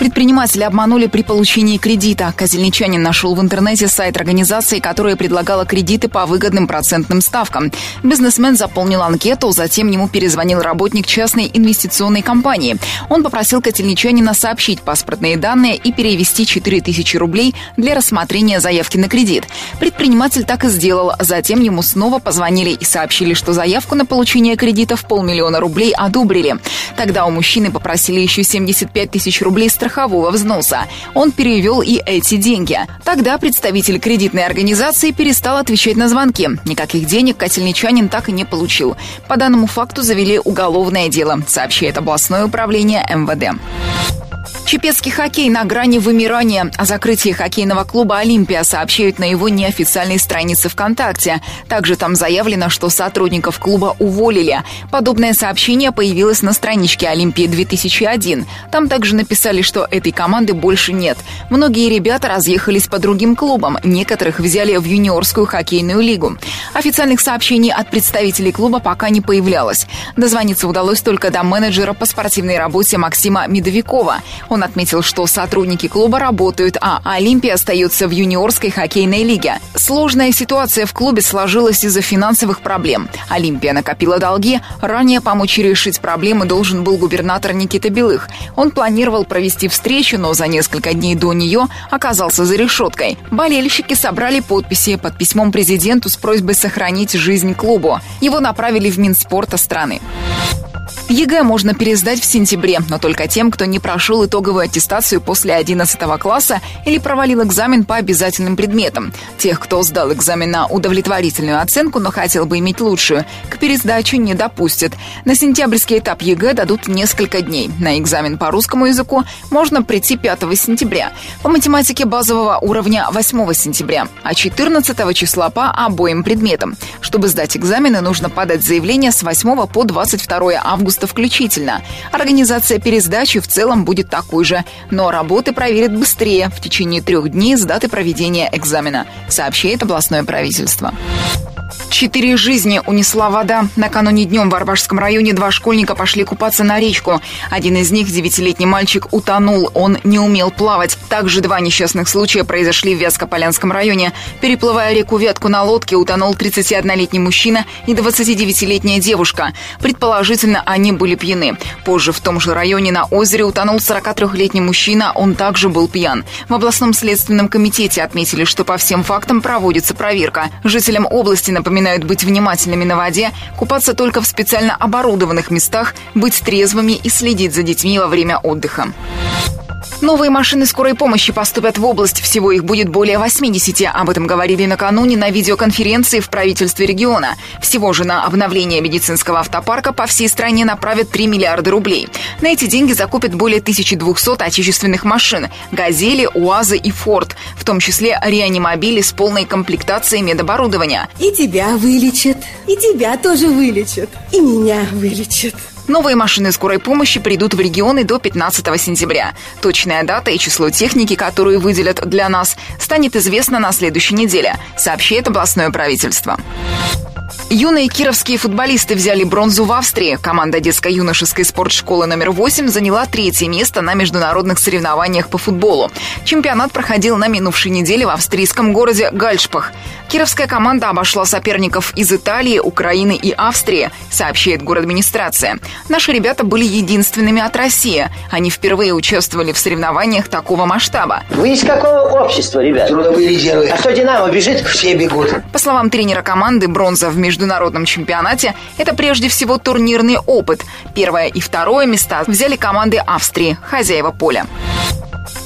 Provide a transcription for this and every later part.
Предприниматели обманули при получении кредита. Козельничанин нашел в интернете сайт организации, которая предлагала кредиты по выгодным процентным ставкам. Бизнесмен заполнил анкету, затем ему перезвонил работник частной инвестиционной компании. Он попросил Котельничанина сообщить паспортные данные и перевести 4000 рублей для рассмотрения заявки на кредит. Предприниматель так и сделал. Затем ему снова позвонили и сообщили, что заявку на получение кредита в полмиллиона рублей одобрили. Тогда у мужчины попросили еще 75 тысяч рублей страховки страхового взноса. Он перевел и эти деньги. Тогда представитель кредитной организации перестал отвечать на звонки. Никаких денег котельничанин так и не получил. По данному факту завели уголовное дело, сообщает областное управление МВД. Чепецкий хоккей на грани вымирания. О закрытии хоккейного клуба «Олимпия» сообщают на его неофициальной странице ВКонтакте. Также там заявлено, что сотрудников клуба уволили. Подобное сообщение появилось на страничке «Олимпии-2001». Там также написали, что этой команды больше нет. Многие ребята разъехались по другим клубам, некоторых взяли в юниорскую хоккейную лигу. Официальных сообщений от представителей клуба пока не появлялось. Дозвониться удалось только до менеджера по спортивной работе Максима Медовикова. Он отметил, что сотрудники клуба работают, а Олимпия остается в юниорской хоккейной лиге. Сложная ситуация в клубе сложилась из-за финансовых проблем. Олимпия накопила долги. Ранее помочь решить проблемы должен был губернатор Никита Белых. Он планировал провести встречу, но за несколько дней до нее оказался за решеткой. Болельщики собрали подписи под письмом президенту с просьбой сохранить жизнь клубу. Его направили в Минспорта страны. ЕГЭ можно пересдать в сентябре, но только тем, кто не прошел итоговую аттестацию после 11 класса или провалил экзамен по обязательным предметам. Тех, кто сдал экзамен на удовлетворительную оценку, но хотел бы иметь лучшую, к пересдаче не допустят. На сентябрьский этап ЕГЭ дадут несколько дней. На экзамен по русскому языку можно прийти 5 сентября, по математике базового уровня 8 сентября, а 14 числа по обоим предметам. Чтобы сдать экзамены, нужно подать заявление с 8 по 22 августа августа включительно. Организация пересдачи в целом будет такой же, но работы проверят быстрее в течение трех дней с даты проведения экзамена, сообщает областное правительство. Четыре жизни унесла вода. Накануне днем в Арбашском районе два школьника пошли купаться на речку. Один из них, девятилетний мальчик, утонул. Он не умел плавать. Также два несчастных случая произошли в Вязкополянском районе. Переплывая реку Вятку на лодке, утонул 31-летний мужчина и 29-летняя девушка. Предположительно, они были пьяны. Позже в том же районе на озере утонул 43-летний мужчина. Он также был пьян. В областном следственном комитете отметили, что по всем фактам проводится проверка. Жителям области напоминают быть внимательными на воде, купаться только в специально оборудованных местах, быть трезвыми и следить за детьми во время отдыха. Новые машины скорой помощи поступят в область. Всего их будет более 80. Об этом говорили накануне на видеоконференции в правительстве региона. Всего же на обновление медицинского автопарка по всей стране направят 3 миллиарда рублей. На эти деньги закупят более 1200 отечественных машин – «Газели», «УАЗы» и «Форд», в том числе реанимобили с полной комплектацией медоборудования. И тебя вылечат, и тебя тоже вылечат, и меня вылечат. Новые машины скорой помощи придут в регионы до 15 сентября. Точная дата и число техники, которую выделят для нас, станет известно на следующей неделе, сообщает областное правительство. Юные кировские футболисты взяли бронзу в Австрии. Команда детско-юношеской спортшколы номер 8 заняла третье место на международных соревнованиях по футболу. Чемпионат проходил на минувшей неделе в австрийском городе Гальшпах. Кировская команда обошла соперников из Италии, Украины и Австрии, сообщает администрация. Наши ребята были единственными от России. Они впервые участвовали в соревнованиях такого масштаба. Вы из какого общества, ребят? Трудовые резервы. А что «Динамо» бежит? Все бегут. По словам тренера команды, бронза в международном международном чемпионате – это прежде всего турнирный опыт. Первое и второе места взяли команды Австрии, хозяева поля.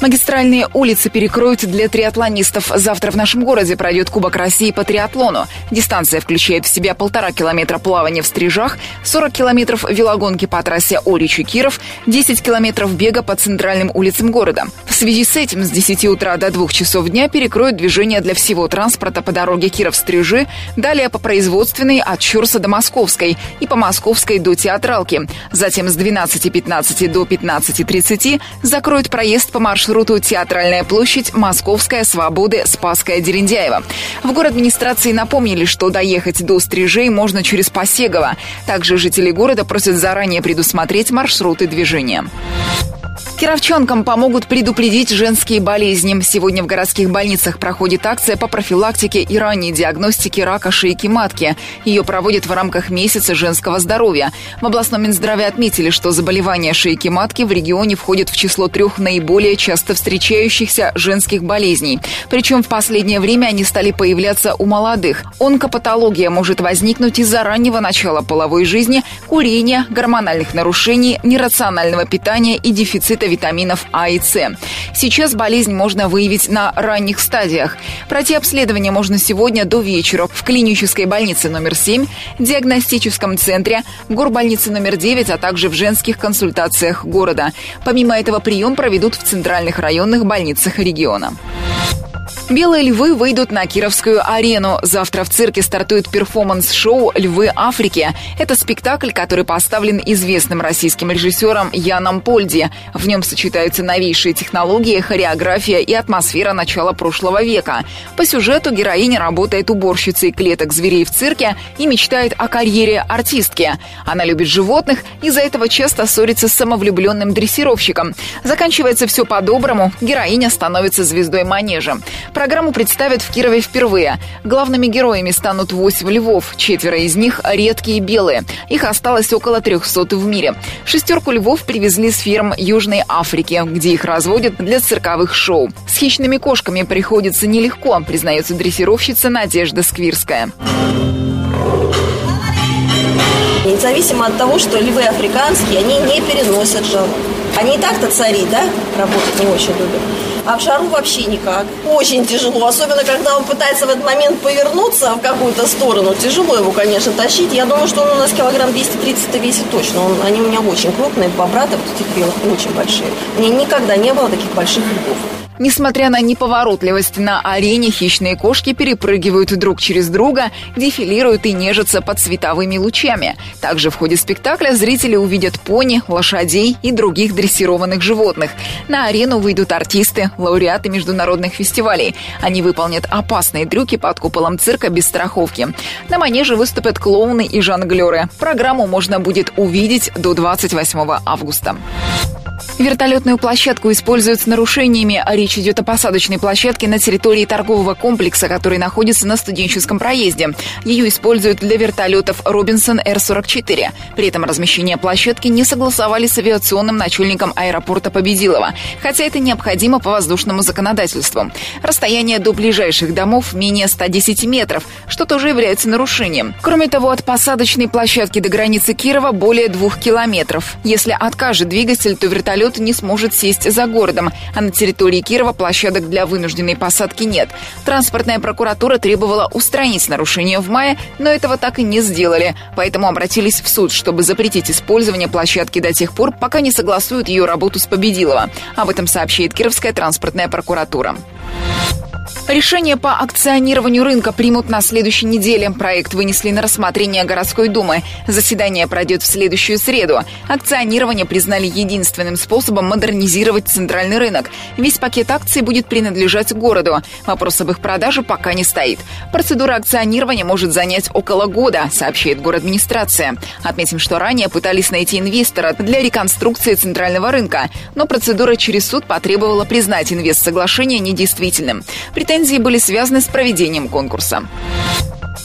Магистральные улицы перекроют для триатлонистов. Завтра в нашем городе пройдет Кубок России по триатлону. Дистанция включает в себя полтора километра плавания в стрижах, 40 километров велогонки по трассе Оричи-Киров, 10 километров бега по центральным улицам города. В связи с этим с 10 утра до 2 часов дня перекроют движение для всего транспорта по дороге Киров-Стрижи, далее по производственной от Чурса до Московской и по Московской до Театралки. Затем с 12.15 до 15.30 закроют проезд по маршруту Театральная площадь, Московская, Свободы, Спасская, Дерендяева. В город администрации напомнили, что доехать до Стрижей можно через Посегово. Также жители города просят заранее предусмотреть маршруты движения. Кировчанкам помогут предупредить женские болезни. Сегодня в городских больницах проходит акция по профилактике и ранней диагностике рака шейки матки. Ее проводят в рамках месяца женского здоровья. В областном Минздраве отметили, что заболевания шейки матки в регионе входят в число трех наиболее часто встречающихся женских болезней. Причем в последнее время они стали появляться у молодых. Онкопатология может возникнуть из-за раннего начала половой жизни, курения, гормональных нарушений, нерационального питания и дефицита дефицита витаминов А и С. Сейчас болезнь можно выявить на ранних стадиях. Пройти обследование можно сегодня до вечера в клинической больнице номер 7, диагностическом центре, горбольнице номер 9, а также в женских консультациях города. Помимо этого прием проведут в центральных районных больницах региона. Белые львы выйдут на Кировскую арену. Завтра в цирке стартует перформанс-шоу «Львы Африки». Это спектакль, который поставлен известным российским режиссером Яном Польди. В нем сочетаются новейшие технологии, хореография и атмосфера начала прошлого века. По сюжету героиня работает уборщицей клеток зверей в цирке и мечтает о карьере артистки. Она любит животных и за этого часто ссорится с самовлюбленным дрессировщиком. Заканчивается все по-доброму, героиня становится звездой манежа. Программу представят в Кирове впервые. Главными героями станут восемь львов. Четверо из них редкие белые. Их осталось около 300 в мире. Шестерку львов привезли с ферм Южной Африки, где их разводят для цирковых шоу. С хищными кошками приходится нелегко, признается дрессировщица Надежда Сквирская. Независимо от того, что львы африканские, они не переносят жар. Они и так-то цари, да, работать не очень любят. А в жару вообще никак. Очень тяжело, особенно когда он пытается в этот момент повернуться в какую-то сторону. Тяжело его, конечно, тащить. Я думаю, что он у нас килограмм 230 весит точно. Он, они у меня очень крупные, бобраты вот этих белых очень большие. У меня никогда не было таких больших львов. Несмотря на неповоротливость на арене, хищные кошки перепрыгивают друг через друга, дефилируют и нежатся под световыми лучами. Также в ходе спектакля зрители увидят пони, лошадей и других дрессированных животных. На арену выйдут артисты, лауреаты международных фестивалей. Они выполнят опасные трюки под куполом цирка без страховки. На манеже выступят клоуны и жонглеры. Программу можно будет увидеть до 28 августа. Вертолетную площадку используют с нарушениями. Речь идет о посадочной площадке на территории торгового комплекса, который находится на студенческом проезде. Ее используют для вертолетов Робинсон Р-44. При этом размещение площадки не согласовали с авиационным начальником аэропорта Победилова, хотя это необходимо по воздушному законодательству. Расстояние до ближайших домов менее 110 метров, что тоже является нарушением. Кроме того, от посадочной площадки до границы Кирова более двух километров. Если откажет двигатель, то вертолет не сможет сесть за городом, а на территории Кирова площадок для вынужденной посадки нет. Транспортная прокуратура требовала устранить нарушение в мае, но этого так и не сделали, поэтому обратились в суд, чтобы запретить использование площадки до тех пор, пока не согласуют ее работу с Победилова. Об этом сообщает Кировская транспортная прокуратура. Решение по акционированию рынка примут на следующей неделе. Проект вынесли на рассмотрение городской думы. Заседание пройдет в следующую среду. Акционирование признали единственным способом модернизировать центральный рынок. Весь пакет акций будет принадлежать городу. Вопрос об их продаже пока не стоит. Процедура акционирования может занять около года, сообщает город администрация. Отметим, что ранее пытались найти инвестора для реконструкции центрального рынка, но процедура через суд потребовала признать инвест-соглашение недействительным. Претензии были связаны с проведением конкурса.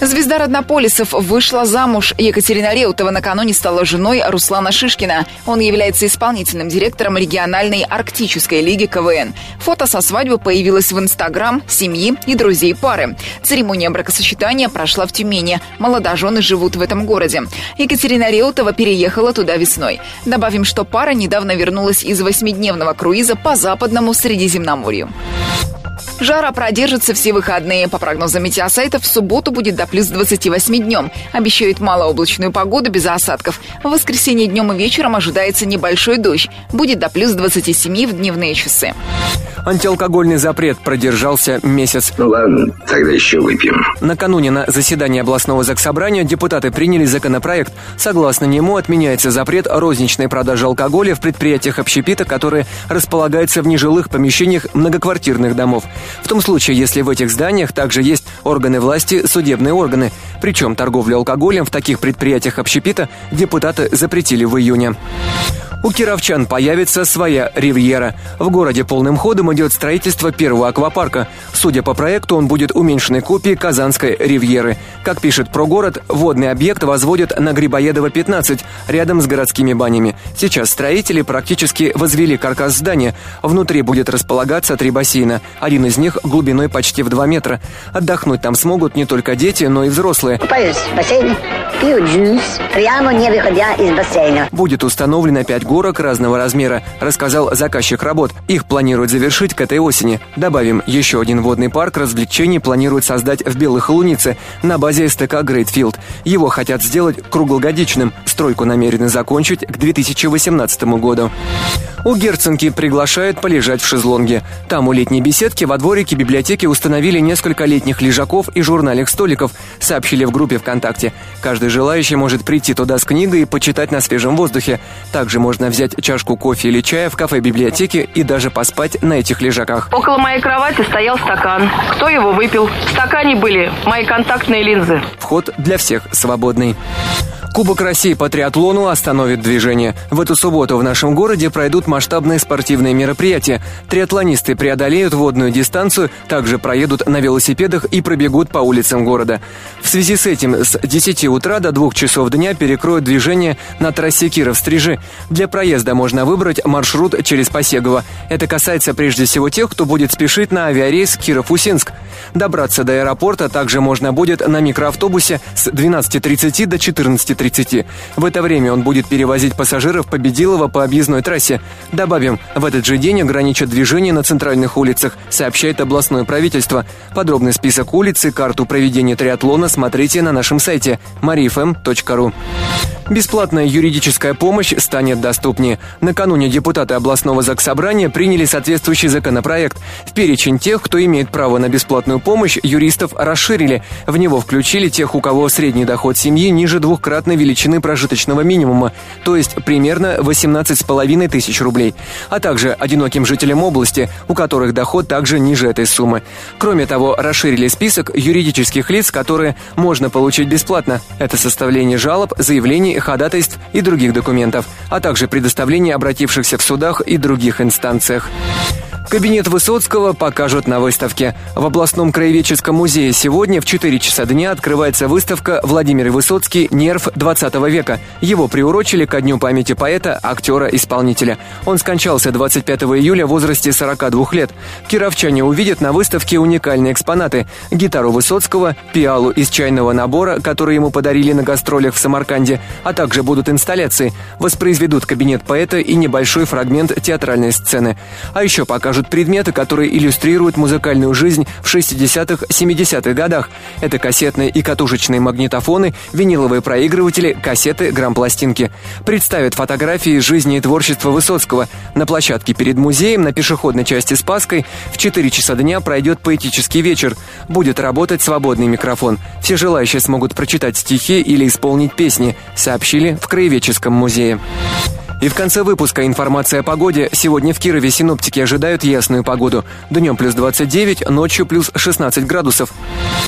Звезда Роднополисов вышла замуж. Екатерина Реутова накануне стала женой Руслана Шишкина. Он является исполнительным директором региональной арктической лиги КВН. Фото со свадьбы появилось в Инстаграм семьи и друзей пары. Церемония бракосочетания прошла в Тюмени. Молодожены живут в этом городе. Екатерина Реутова переехала туда весной. Добавим, что пара недавно вернулась из восьмидневного круиза по западному Средиземноморью. Жара продержится все выходные. По прогнозам метеосайта, в субботу будет до плюс 28 днем. Обещают малооблачную погоду без осадков. В воскресенье днем и вечером ожидается небольшой дождь. Будет до плюс 27 в дневные часы. Антиалкогольный запрет продержался месяц. Ну ладно, тогда еще выпьем. Накануне на заседании областного заксобрания депутаты приняли законопроект. Согласно нему отменяется запрет розничной продажи алкоголя в предприятиях общепита, которые располагаются в нежилых помещениях многоквартирных домов. В том случае, если в этих зданиях также есть органы власти, судебные органы. Причем торговлю алкоголем в таких предприятиях общепита депутаты запретили в июне. У кировчан появится своя ривьера. В городе полным ходом идет строительство первого аквапарка. Судя по проекту, он будет уменьшенной копией Казанской ривьеры. Как пишет про город, водный объект возводят на Грибоедова 15, рядом с городскими банями. Сейчас строители практически возвели каркас здания. Внутри будет располагаться три бассейна. Один из них глубиной почти в 2 метра. Отдохнуть там смогут не только дети, но и взрослые. Купаюсь в бассейне, пью juice, прямо не выходя из бассейна. Будет установлено 5 горок разного размера, рассказал заказчик работ. Их планируют завершить к этой осени. Добавим, еще один водный парк развлечений планируют создать в Белой Холунице на базе СТК Грейтфилд. Его хотят сделать круглогодичным. Стройку намерены закончить к 2018 году. У Герценки приглашают полежать в шезлонге. Там у летней беседки во дворике библиотеки установили несколько летних лежаков и журнальных столиков, сообщили в группе ВКонтакте. Каждый желающий может прийти туда с книгой и почитать на свежем воздухе. Также можно взять чашку кофе или чая в кафе-библиотеке и даже поспать на этих лежаках. Около моей кровати стоял стакан. Кто его выпил? В стакане были мои контактные линзы. Вход для всех свободный. Кубок России по триатлону остановит движение. В эту субботу в нашем городе пройдут масштабные спортивные мероприятия. Триатлонисты преодолеют водную дистанцию, также проедут на велосипедах и пробегут по улицам города. В связи с этим с 10 утра до 2 часов дня перекроют движение на трассе Киров-Стрижи. Для проезда можно выбрать маршрут через Посегово. Это касается прежде всего тех, кто будет спешить на авиарейс Киров-Усинск. Добраться до аэропорта также можно будет на микроавтобусе с 12.30 до 14.30 30. В это время он будет перевозить пассажиров Победилова по объездной трассе. Добавим, в этот же день ограничат движение на центральных улицах, сообщает областное правительство. Подробный список улиц и карту проведения триатлона смотрите на нашем сайте mariafm.ru. Бесплатная юридическая помощь станет доступнее. Накануне депутаты областного заксобрания приняли соответствующий законопроект. В перечень тех, кто имеет право на бесплатную помощь, юристов расширили. В него включили тех, у кого средний доход семьи ниже двухкратной величины прожиточного минимума, то есть примерно 18,5 тысяч рублей, а также одиноким жителям области, у которых доход также ниже этой суммы. Кроме того, расширили список юридических лиц, которые можно получить бесплатно. Это составление жалоб, заявлений, ходатайств и других документов, а также предоставление обратившихся в судах и других инстанциях. Кабинет Высоцкого покажут на выставке. В областном краеведческом музее сегодня в 4 часа дня открывается выставка «Владимир Высоцкий. Нерв 20 века». Его приурочили ко дню памяти поэта, актера, исполнителя. Он скончался 25 июля в возрасте 42 лет. Кировчане увидят на выставке уникальные экспонаты. Гитару Высоцкого, пиалу из чайного набора, который ему подарили на гастролях в Самарканде, а также будут инсталляции. Воспроизведут кабинет поэта и небольшой фрагмент театральной сцены. А еще покажут предметы, которые иллюстрируют музыкальную жизнь в 60-х, 70-х годах. Это кассетные и катушечные магнитофоны, виниловые проигрыватели, кассеты, грампластинки. Представят фотографии жизни и творчества Высоцкого. На площадке перед музеем на пешеходной части Спаской в 4 часа дня пройдет поэтический вечер. Будет работать свободный микрофон. Все желающие смогут прочитать стихи или исполнить песни, сообщили в Краеведческом музее. И в конце выпуска информация о погоде. Сегодня в Кирове синоптики ожидают ясную погоду. Днем плюс 29, ночью плюс 16 градусов.